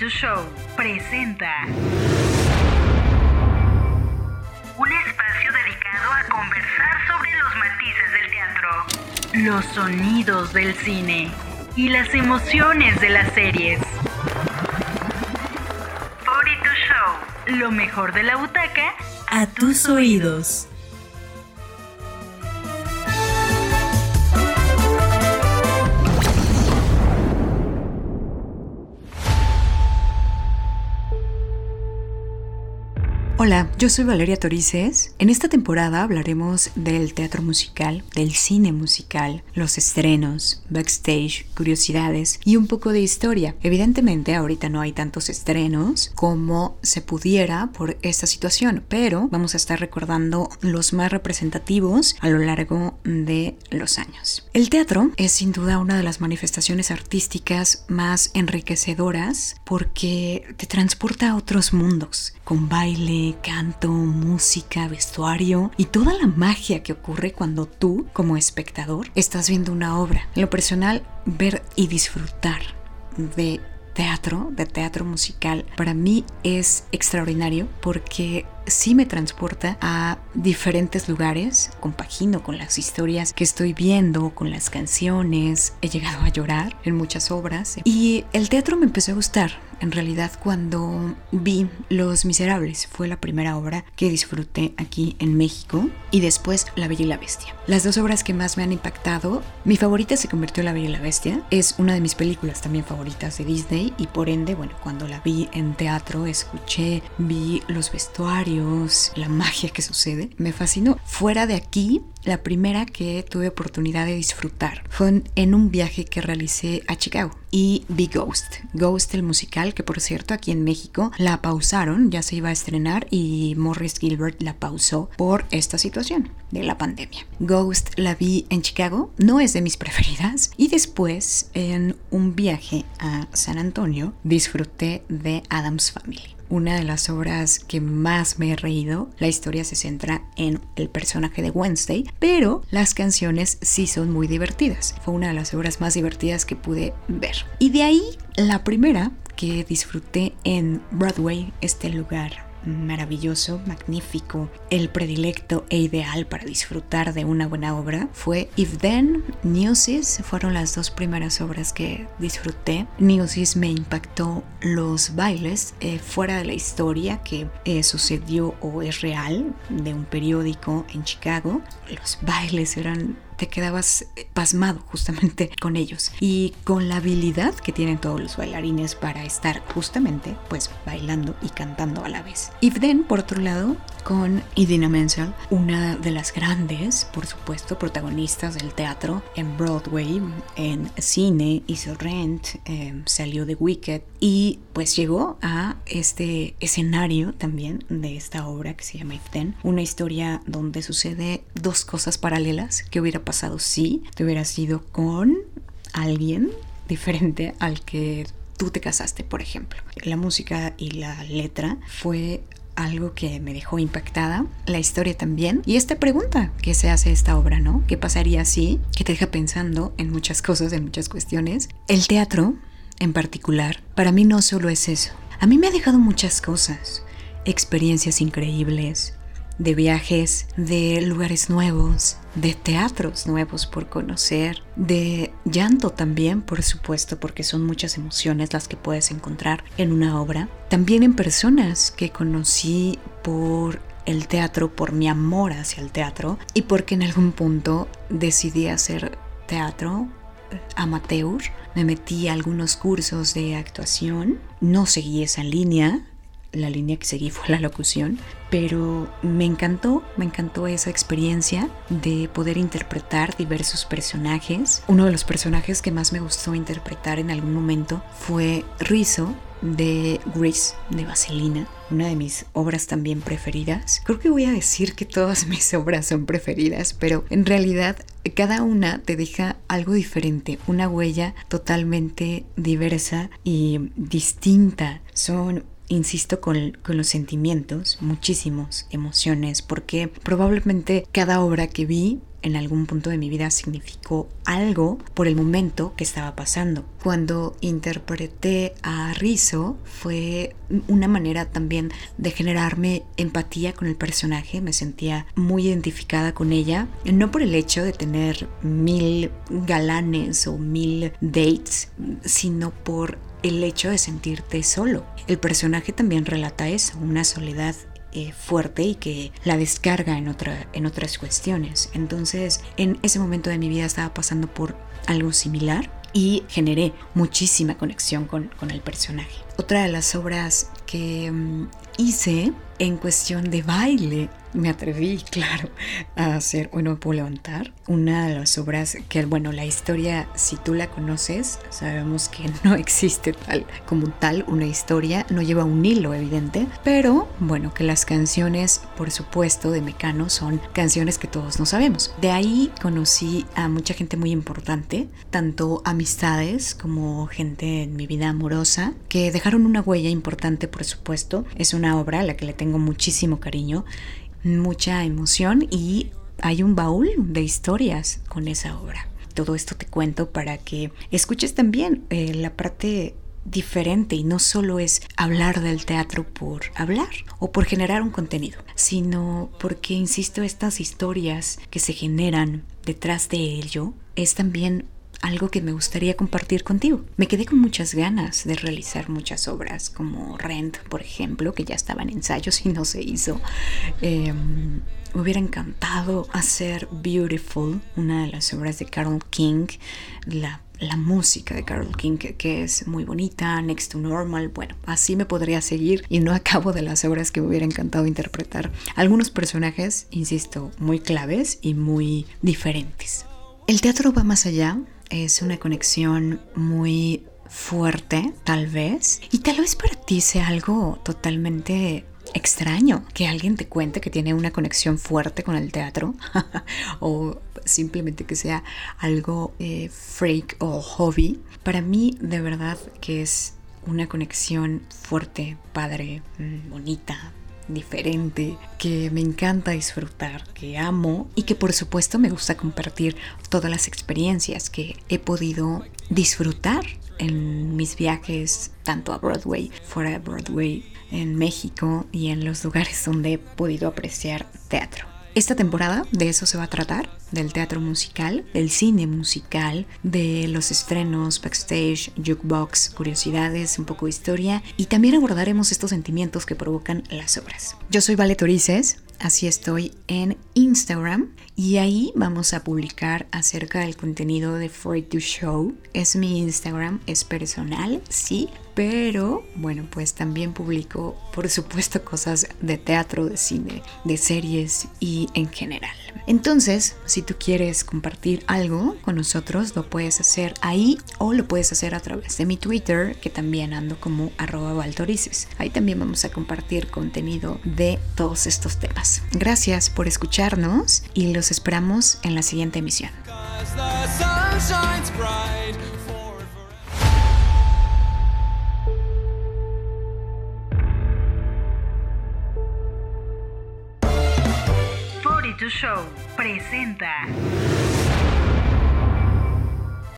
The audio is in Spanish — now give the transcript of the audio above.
to Show presenta un espacio dedicado a conversar sobre los matices del teatro, los sonidos del cine y las emociones de las series. 42 Show, lo mejor de la butaca a tus oídos. Hola, yo soy Valeria Torices. En esta temporada hablaremos del teatro musical, del cine musical, los estrenos, backstage, curiosidades y un poco de historia. Evidentemente ahorita no hay tantos estrenos como se pudiera por esta situación, pero vamos a estar recordando los más representativos a lo largo de los años. El teatro es sin duda una de las manifestaciones artísticas más enriquecedoras porque te transporta a otros mundos, con baile, canto, música, vestuario y toda la magia que ocurre cuando tú, como espectador, estás viendo una obra. Lo personal, ver y disfrutar de teatro, de teatro musical, para mí es extraordinario porque sí me transporta a diferentes lugares, compagino con las historias que estoy viendo, con las canciones, he llegado a llorar en muchas obras y el teatro me empezó a gustar en realidad cuando vi Los Miserables. Fue la primera obra que disfruté aquí en México y después La Bella y la Bestia. Las dos obras que más me han impactado, mi favorita se convirtió en La Bella y la Bestia. Es una de mis películas también favoritas de Disney y por ende, bueno, cuando la vi en teatro, escuché, vi los vestuarios, la magia que sucede, me fascinó. Fuera de aquí, la primera que tuve oportunidad de disfrutar fue en un viaje que realicé a Chicago y vi Ghost. Ghost el musical, que por cierto aquí en México la pausaron, ya se iba a estrenar y Morris Gilbert la pausó por esta situación de la pandemia. Ghost la vi en Chicago, no es de mis preferidas y después en un viaje a San Antonio disfruté de Adam's Family una de las obras que más me he reído. La historia se centra en el personaje de Wednesday, pero las canciones sí son muy divertidas. Fue una de las obras más divertidas que pude ver. Y de ahí la primera que disfruté en Broadway, este lugar maravilloso, magnífico, el predilecto e ideal para disfrutar de una buena obra fue If Then, Newsies, fueron las dos primeras obras que disfruté. Newsies me impactó los bailes eh, fuera de la historia que eh, sucedió o es real de un periódico en Chicago. Los bailes eran te quedabas eh, pasmado justamente con ellos y con la habilidad que tienen todos los bailarines para estar justamente pues bailando y cantando a la vez. If Then, por otro lado, con Idina Menzel, una de las grandes, por supuesto, protagonistas del teatro en Broadway, en cine, hizo Rent, em, salió de Wicked y pues llegó a este escenario también de esta obra que se llama If Then, una historia donde sucede dos cosas paralelas que hubiera pasado si te hubieras ido con alguien diferente al que tú te casaste, por ejemplo. La música y la letra fue algo que me dejó impactada, la historia también, y esta pregunta que se hace esta obra, ¿no? ¿Qué pasaría si? Que te deja pensando en muchas cosas, en muchas cuestiones. El teatro, en particular, para mí no solo es eso. A mí me ha dejado muchas cosas, experiencias increíbles, de viajes, de lugares nuevos, de teatros nuevos por conocer, de llanto también, por supuesto, porque son muchas emociones las que puedes encontrar en una obra. También en personas que conocí por el teatro, por mi amor hacia el teatro y porque en algún punto decidí hacer teatro amateur. Me metí a algunos cursos de actuación, no seguí esa línea, la línea que seguí fue la locución, pero me encantó, me encantó esa experiencia de poder interpretar diversos personajes. Uno de los personajes que más me gustó interpretar en algún momento fue Rizzo de Grease de Vaselina, una de mis obras también preferidas. Creo que voy a decir que todas mis obras son preferidas, pero en realidad cada una te deja algo diferente, una huella totalmente diversa y distinta. Son insisto con, los sentimientos, muchísimos emociones, porque probablemente cada obra que vi en algún punto de mi vida significó algo por el momento que estaba pasando. Cuando interpreté a Rizzo fue una manera también de generarme empatía con el personaje, me sentía muy identificada con ella, no por el hecho de tener mil galanes o mil dates, sino por el hecho de sentirte solo. El personaje también relata eso, una soledad eh, fuerte y que la descarga en, otra, en otras cuestiones. Entonces, en ese momento de mi vida estaba pasando por algo similar y generé muchísima conexión con, con el personaje. Otra de las obras que mm, hice en cuestión de baile me atreví, claro, a hacer, bueno, puedo levantar, una de las obras que, bueno, la historia, si tú la conoces, sabemos que no existe tal como tal una historia, no lleva un hilo evidente, pero bueno, que las canciones, por supuesto, de Mecano son canciones que todos no sabemos. De ahí conocí a mucha gente muy importante, tanto amistades como gente en mi vida amorosa, que dejaron una huella importante, por supuesto. Es una obra a la que le tengo muchísimo cariño mucha emoción y hay un baúl de historias con esa obra. Todo esto te cuento para que escuches también eh, la parte diferente y no solo es hablar del teatro por hablar o por generar un contenido, sino porque, insisto, estas historias que se generan detrás de ello es también algo que me gustaría compartir contigo. Me quedé con muchas ganas de realizar muchas obras, como Rent, por ejemplo, que ya estaba en ensayos y no se hizo. Em, me hubiera encantado hacer Beautiful, una de las obras de Carol King, la la música de Carol King, que, es muy bonita, Next to Normal, bueno, así me podría seguir y no acabo de las obras que me hubiera encantado interpretar. Algunos personajes, insisto, muy claves y muy diferentes. El teatro va más allá es una conexión muy fuerte, tal vez, y tal vez para ti sea algo totalmente extraño que alguien te cuente que tiene una conexión fuerte con el teatro o simplemente que sea algo eh, freak o hobby. Para mí de verdad que es una conexión fuerte, padre, mm, bonita, diferente, que me encanta disfrutar, que amo y que por supuesto me gusta compartir todas las experiencias que he podido disfrutar en mis viajes tanto a Broadway, fuera de Broadway, en México y en los lugares donde he podido apreciar teatro. Esta temporada de eso se va a tratar, del teatro musical, del cine musical, de los estrenos, backstage, jukebox, curiosidades, un poco de historia y también abordaremos estos sentimientos que provocan las obras. Yo soy Vale Torices, así estoy en Instagram y ahí vamos a publicar acerca del contenido de Free to Show. Es mi Instagram, es personal, sí, pero bueno, pues también publico, por supuesto, cosas de teatro, de cine, de series y en general. Entonces, si tú quieres compartir algo con nosotros, lo puedes hacer ahí o lo puedes hacer a través de mi Twitter, que también ando como valtorices. Ahí también vamos a compartir contenido de todos estos temas. Gracias por escucharnos y los esperamos en la siguiente emisión. 42 Show presenta